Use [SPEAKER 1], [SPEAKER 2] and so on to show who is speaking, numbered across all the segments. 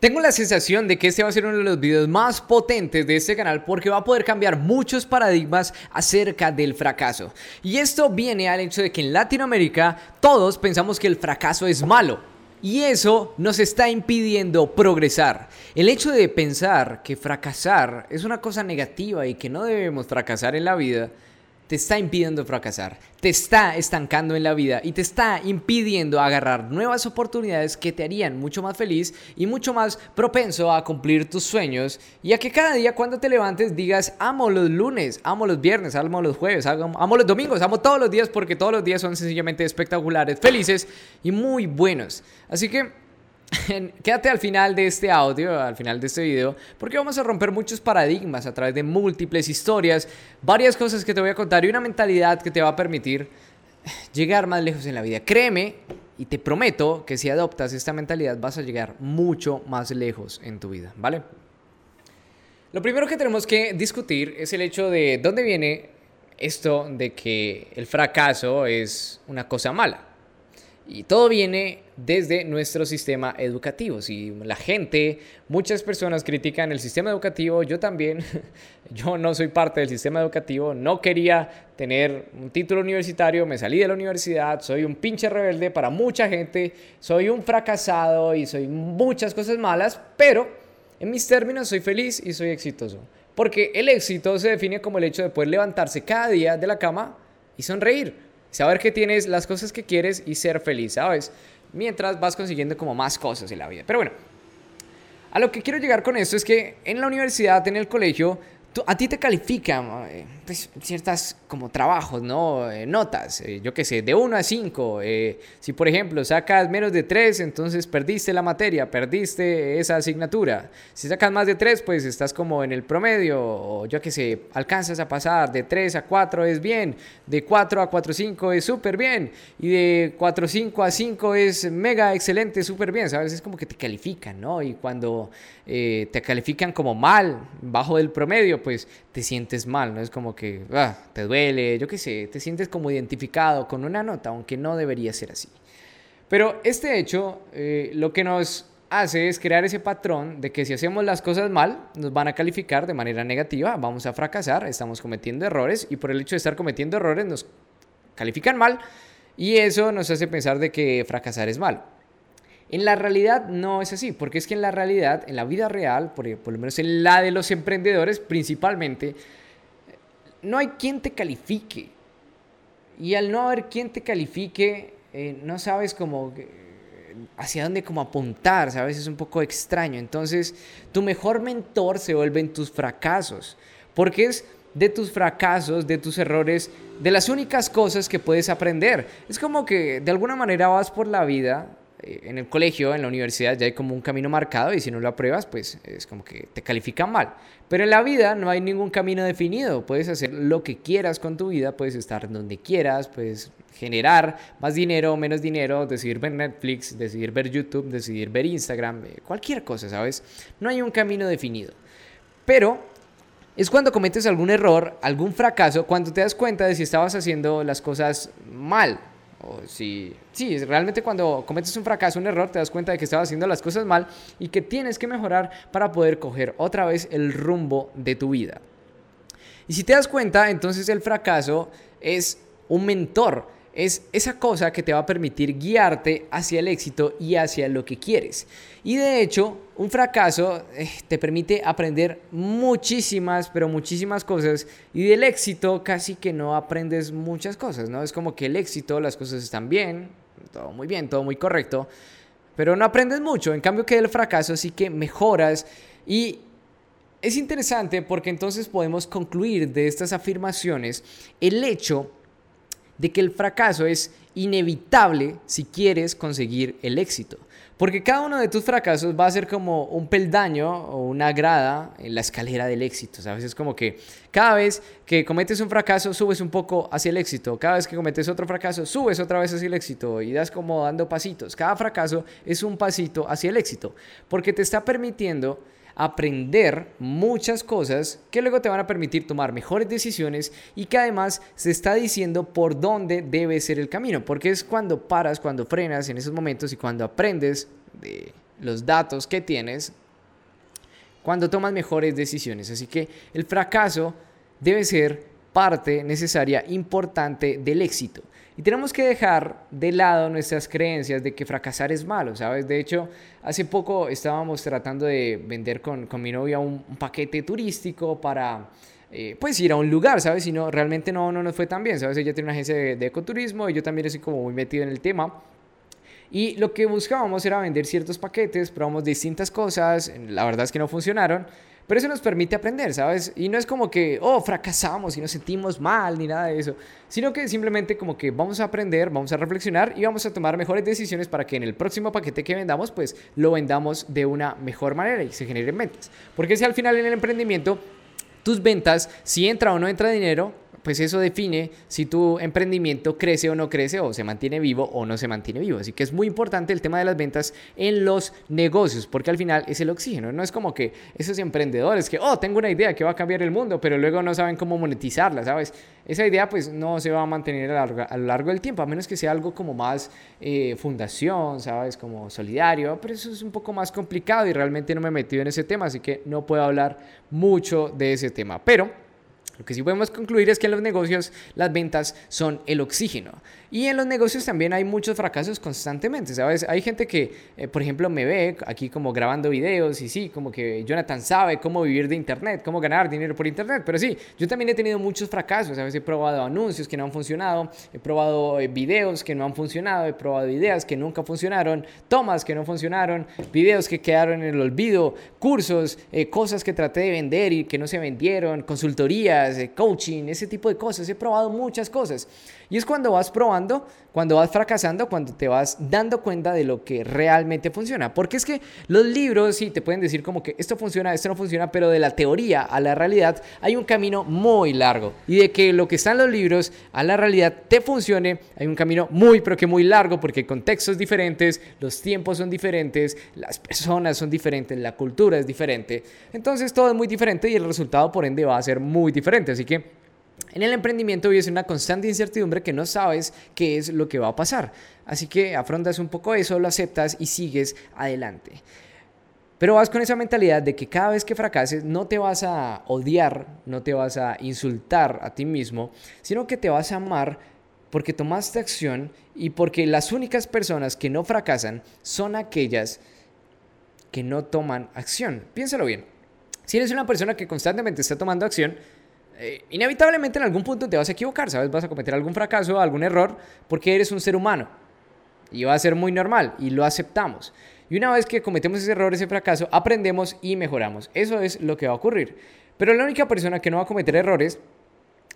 [SPEAKER 1] Tengo la sensación de que este va a ser uno de los videos más potentes de este canal porque va a poder cambiar muchos paradigmas acerca del fracaso. Y esto viene al hecho de que en Latinoamérica todos pensamos que el fracaso es malo. Y eso nos está impidiendo progresar. El hecho de pensar que fracasar es una cosa negativa y que no debemos fracasar en la vida te está impidiendo fracasar, te está estancando en la vida y te está impidiendo agarrar nuevas oportunidades que te harían mucho más feliz y mucho más propenso a cumplir tus sueños y a que cada día cuando te levantes digas amo los lunes, amo los viernes, amo los jueves, amo los domingos, amo todos los días porque todos los días son sencillamente espectaculares, felices y muy buenos. Así que Quédate al final de este audio, al final de este video, porque vamos a romper muchos paradigmas a través de múltiples historias, varias cosas que te voy a contar y una mentalidad que te va a permitir llegar más lejos en la vida. Créeme y te prometo que si adoptas esta mentalidad vas a llegar mucho más lejos en tu vida, ¿vale? Lo primero que tenemos que discutir es el hecho de dónde viene esto de que el fracaso es una cosa mala. Y todo viene desde nuestro sistema educativo. Si la gente, muchas personas critican el sistema educativo, yo también, yo no soy parte del sistema educativo, no quería tener un título universitario, me salí de la universidad, soy un pinche rebelde para mucha gente, soy un fracasado y soy muchas cosas malas, pero en mis términos soy feliz y soy exitoso. Porque el éxito se define como el hecho de poder levantarse cada día de la cama y sonreír saber que tienes las cosas que quieres y ser feliz, ¿sabes? Mientras vas consiguiendo como más cosas en la vida. Pero bueno, a lo que quiero llegar con esto es que en la universidad, en el colegio, a ti te califican eh, pues, ciertas como trabajos, ¿no? Eh, notas, eh, yo qué sé, de 1 a 5. si por ejemplo sacas menos de 3, entonces perdiste la materia, perdiste esa asignatura. Si sacas más de 3, pues estás como en el promedio, o yo qué sé, alcanzas a pasar de 3 a 4 es bien, de 4 a 4 5 es súper bien, y de 4 5 a 5 es mega excelente, súper bien, ¿sabes? Es como que te califican, ¿no? Y cuando te califican como mal, bajo del promedio, pues te sientes mal, ¿no? Es como que ah, te duele, yo qué sé, te sientes como identificado con una nota, aunque no debería ser así. Pero este hecho eh, lo que nos hace es crear ese patrón de que si hacemos las cosas mal, nos van a calificar de manera negativa, vamos a fracasar, estamos cometiendo errores y por el hecho de estar cometiendo errores nos califican mal y eso nos hace pensar de que fracasar es malo. En la realidad no es así, porque es que en la realidad, en la vida real, por, lo menos en la de los emprendedores principalmente, no hay quien te califique. Y al no haber quien te califique, eh, no sabes cómo hacia dónde como apuntar, ¿sabes? Es un poco extraño. Entonces, tu mejor mentor se vuelve en tus fracasos, porque es de tus fracasos, de tus errores, de las únicas cosas que puedes aprender. Es como que de alguna manera vas por la vida eh, en el colegio, en la universidad, ya hay como un camino marcado y si no lo apruebas, pues es como que te califican mal. Pero en la vida no hay ningún camino definido. Puedes hacer lo que quieras con tu vida, puedes estar donde quieras, puedes generar más dinero menos dinero, decidir ver Netflix, decidir ver YouTube, decidir ver Instagram, eh, cualquier cosa, ¿sabes? No hay un camino definido. Pero es cuando cometes algún error, algún fracaso, cuando te das cuenta de si estabas haciendo las cosas mal o si, sí, realmente cuando cometes un fracaso, un error, te das cuenta de que estabas haciendo las cosas mal y que tienes que mejorar para poder coger otra vez el rumbo de tu vida. Y si te das cuenta, entonces el fracaso es un mentor es esa cosa que te va a permitir guiarte hacia el éxito y hacia lo que quieres. Y de hecho, un fracaso eh, te permite aprender muchísimas, pero muchísimas cosas. Y del éxito casi que no aprendes muchas cosas, ¿no? Es como que el éxito, las cosas están bien, todo muy bien, todo muy correcto, pero no aprendes mucho. En cambio que del fracaso sí que mejoras y es interesante porque entonces podemos concluir de estas afirmaciones el hecho de que el fracaso es inevitable si quieres conseguir el éxito. Porque cada uno de tus fracasos va a ser como un peldaño o una grada en la escalera del éxito. ¿sabes? Es como que cada vez que cometes un fracaso, subes un poco hacia el éxito. Cada vez que cometes otro fracaso, subes otra vez hacia el éxito y das como dando pasitos. Cada fracaso es un pasito hacia el éxito. Porque te está permitiendo aprender muchas cosas que luego te van a permitir tomar mejores decisiones y que además se está diciendo por dónde debe ser el camino, porque es cuando paras, cuando frenas en esos momentos y cuando aprendes de los datos que tienes cuando tomas mejores decisiones. Así que el fracaso debe ser parte necesaria, importante del éxito. Y tenemos que dejar de lado nuestras creencias de que fracasar es malo, ¿sabes? De hecho, hace poco estábamos tratando de vender con, con mi novia un, paquete turístico para... Eh, pues ir a un lugar, ¿sabes? Si no, realmente no, no nos fue tan bien, ¿sabes? Ella tiene una agencia de, ecoturismo y yo también estoy como muy metido en el tema. Y lo que buscábamos era vender ciertos paquetes, probamos distintas cosas, la verdad es que no funcionaron, pero eso nos permite aprender, ¿sabes? Y no es como que, oh, fracasamos y nos sentimos mal ni nada de eso, sino que simplemente como que vamos a aprender, vamos a reflexionar y vamos a tomar mejores decisiones para que en el próximo paquete que vendamos, pues lo vendamos de una mejor manera y se generen ventas. Porque si al final en el emprendimiento tus ventas, si entra o no entra dinero, pues eso define si tu emprendimiento crece o no crece o se mantiene vivo o no se mantiene vivo. Así que es muy importante el tema de las ventas en los negocios, porque al final es el oxígeno. No es como que esos emprendedores que, oh, tengo una idea que va a cambiar el mundo, pero luego no saben cómo monetizarla, ¿sabes? Esa idea pues no se va a mantener a, lo largo del tiempo, a menos que sea algo como más eh, fundación, ¿sabes? Como solidario, pero eso es un poco más complicado y realmente no me he metido en ese tema, así que no puedo hablar mucho de ese tema. Pero lo que sí podemos concluir es que en los negocios las ventas son el oxígeno. Y en los negocios también hay muchos fracasos constantemente, ¿sabes? Hay gente que, eh, por ejemplo, me ve aquí como grabando videos y sí, como que Jonathan sabe cómo vivir de Internet, cómo ganar dinero por Internet, pero sí, yo también he tenido muchos fracasos, ¿sabes? He probado anuncios que no han funcionado, he probado eh, videos que no han funcionado, he probado ideas que nunca funcionaron, tomas que no funcionaron, videos que quedaron en el olvido, cursos, eh, cosas que traté de vender y que no se vendieron, consultorías, coaching, ese tipo de cosas, he probado muchas cosas. Y es cuando vas probando, cuando vas fracasando, cuando te vas dando cuenta de lo que realmente funciona. Porque es que los libros sí te pueden decir como que esto funciona, esto no funciona, pero de la teoría a la realidad hay un camino muy largo. Y de que lo que está en los libros a la realidad te funcione, hay un camino muy, pero que muy largo porque contextos diferentes, los tiempos son diferentes, las personas son diferentes, la cultura es diferente. Entonces todo es muy diferente y el resultado por ende va a ser muy diferente. Así que en el emprendimiento vives una constante incertidumbre que no sabes qué es lo que va a pasar. Así que afrontas un poco eso, lo aceptas y sigues adelante. Pero vas con esa mentalidad de que cada vez que fracases no te vas a odiar, no te vas a insultar a ti mismo, sino que te vas a amar porque tomaste acción y porque las únicas personas que no fracasan son aquellas que no toman acción. Piénsalo bien. Si eres una persona que constantemente está tomando acción, eh, inevitablemente en algún punto te vas a equivocar, ¿sabes? Vas a cometer algún fracaso, algún error, porque eres un ser humano. Y va a ser muy normal y lo aceptamos. Y una vez que cometemos ese error, ese fracaso, aprendemos y mejoramos. Eso es lo que va a ocurrir. Pero la única persona que no va a cometer errores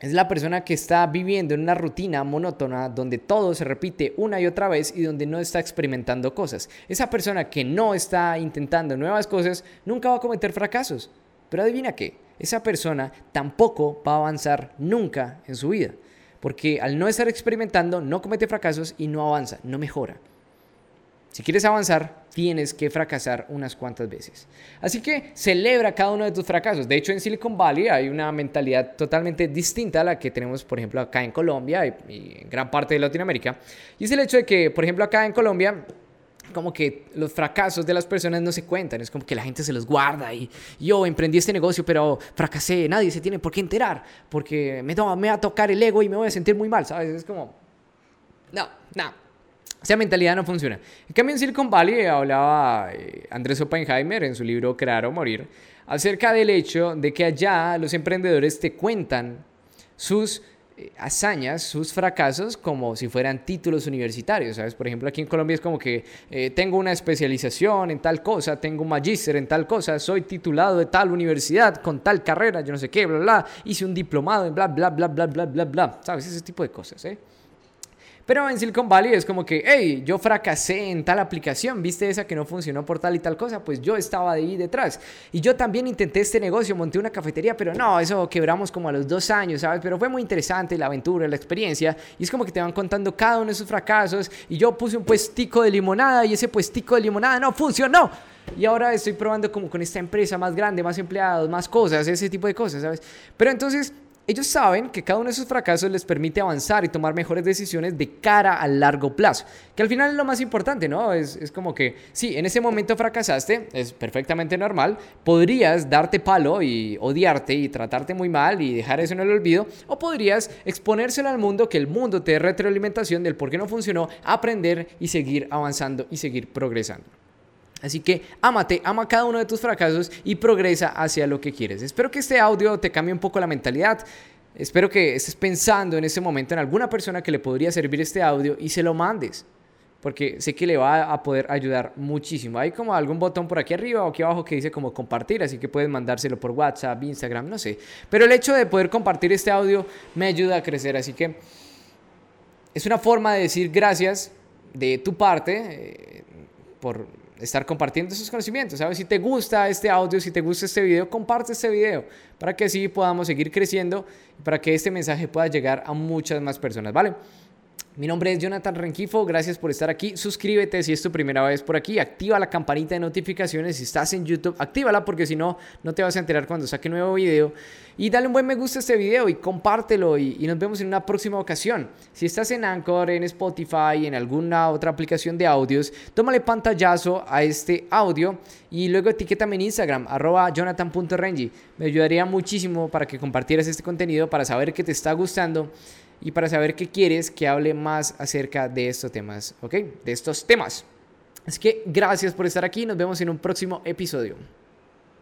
[SPEAKER 1] es la persona que está viviendo en una rutina monótona donde todo se repite una y otra vez y donde no está experimentando cosas. Esa persona que no está intentando nuevas cosas nunca va a cometer fracasos. Pero adivina qué, esa persona tampoco va a avanzar nunca en su vida. Porque al no estar experimentando, no comete fracasos y no avanza, no mejora. Si quieres avanzar, tienes que fracasar unas cuantas veces. Así que celebra cada uno de tus fracasos. De hecho, en Silicon Valley hay una mentalidad totalmente distinta a la que tenemos, por ejemplo, acá en Colombia y, en gran parte de Latinoamérica. Y es el hecho de que, por ejemplo, acá en Colombia como que los fracasos de las personas no se cuentan, es como que la gente se los guarda y yo emprendí este negocio pero fracasé, nadie se tiene por qué enterar porque me, me va a tocar el ego y me voy a sentir muy mal, ¿sabes? Es como, no, no. Esa mentalidad no funciona. En cambio, en Silicon Valley hablaba eh, Andrés Oppenheimer en su libro Crear o Morir acerca del hecho de que allá los emprendedores te cuentan sus hazañas, sus fracasos, como si fueran títulos universitarios, ¿sabes? Por ejemplo, aquí en Colombia es como que eh, tengo una especialización en tal cosa, tengo un magíster en tal cosa, soy titulado de tal universidad con tal carrera, yo no sé qué, bla, bla, hice un diplomado en bla, bla, bla, bla, bla, bla, bla, ¿sabes? Ese tipo de cosas, ¿eh? Pero en Silicon Valley es como que, hey, yo fracasé en tal aplicación, viste esa que no funcionó por tal y tal cosa, pues yo estaba ahí detrás. Y yo también intenté este negocio, monté una cafetería, pero no, eso quebramos como a los dos años, ¿sabes? Pero fue muy interesante la aventura, la experiencia. Y es como que te van contando cada uno de esos fracasos. Y yo puse un puestico de limonada y ese puestico de limonada no funcionó. Y ahora estoy probando como con esta empresa más grande, más empleados, más cosas, ese tipo de cosas, ¿sabes? Pero entonces ellos saben que cada uno de esos fracasos les permite avanzar y tomar mejores decisiones de cara a largo plazo, que al final es lo más importante, ¿no? Es, es, como que, sí, en ese momento fracasaste, es perfectamente normal, podrías darte palo y odiarte y tratarte muy mal y dejar eso en el olvido, o podrías exponérselo al mundo, que el mundo te dé retroalimentación del por qué no funcionó, aprender y seguir avanzando y seguir progresando. Así que ámate, ama cada uno de tus fracasos y progresa hacia lo que quieres. Espero que este audio te cambie un poco la mentalidad. Espero que estés pensando en este momento en alguna persona que le podría servir este audio y se lo mandes. Porque sé que le va a poder ayudar muchísimo. Hay como algún botón por aquí arriba o aquí abajo que dice como compartir, así que puedes mandárselo por WhatsApp, Instagram, no sé. Pero el hecho de poder compartir este audio me ayuda a crecer, así que es una forma de decir gracias de tu parte eh, por estar compartiendo esos conocimientos. ¿Sabes? Si te gusta este audio, si te gusta este video, comparte este video para que así podamos seguir creciendo y para que este mensaje pueda llegar a muchas más personas, ¿vale? Mi nombre es Jonathan Renquifo, gracias por estar aquí. Suscríbete si es tu primera vez por aquí, activa la campanita de notificaciones. Si estás en YouTube, actívala porque si no, no te vas a enterar cuando saque nuevo video. Y dale un buen me gusta a este video y compártelo y, y nos vemos en una próxima ocasión. Si estás en Anchor, en Spotify, en alguna otra aplicación de audios, tómale pantallazo a este audio y luego etiquétame en Instagram, arroba jonathan.rengi. Me ayudaría muchísimo para que compartieras este contenido, para saber que te está gustando y para saber qué quieres que hable más acerca de estos temas, ¿ok? De estos temas. Así que gracias por estar aquí, nos vemos en un próximo episodio.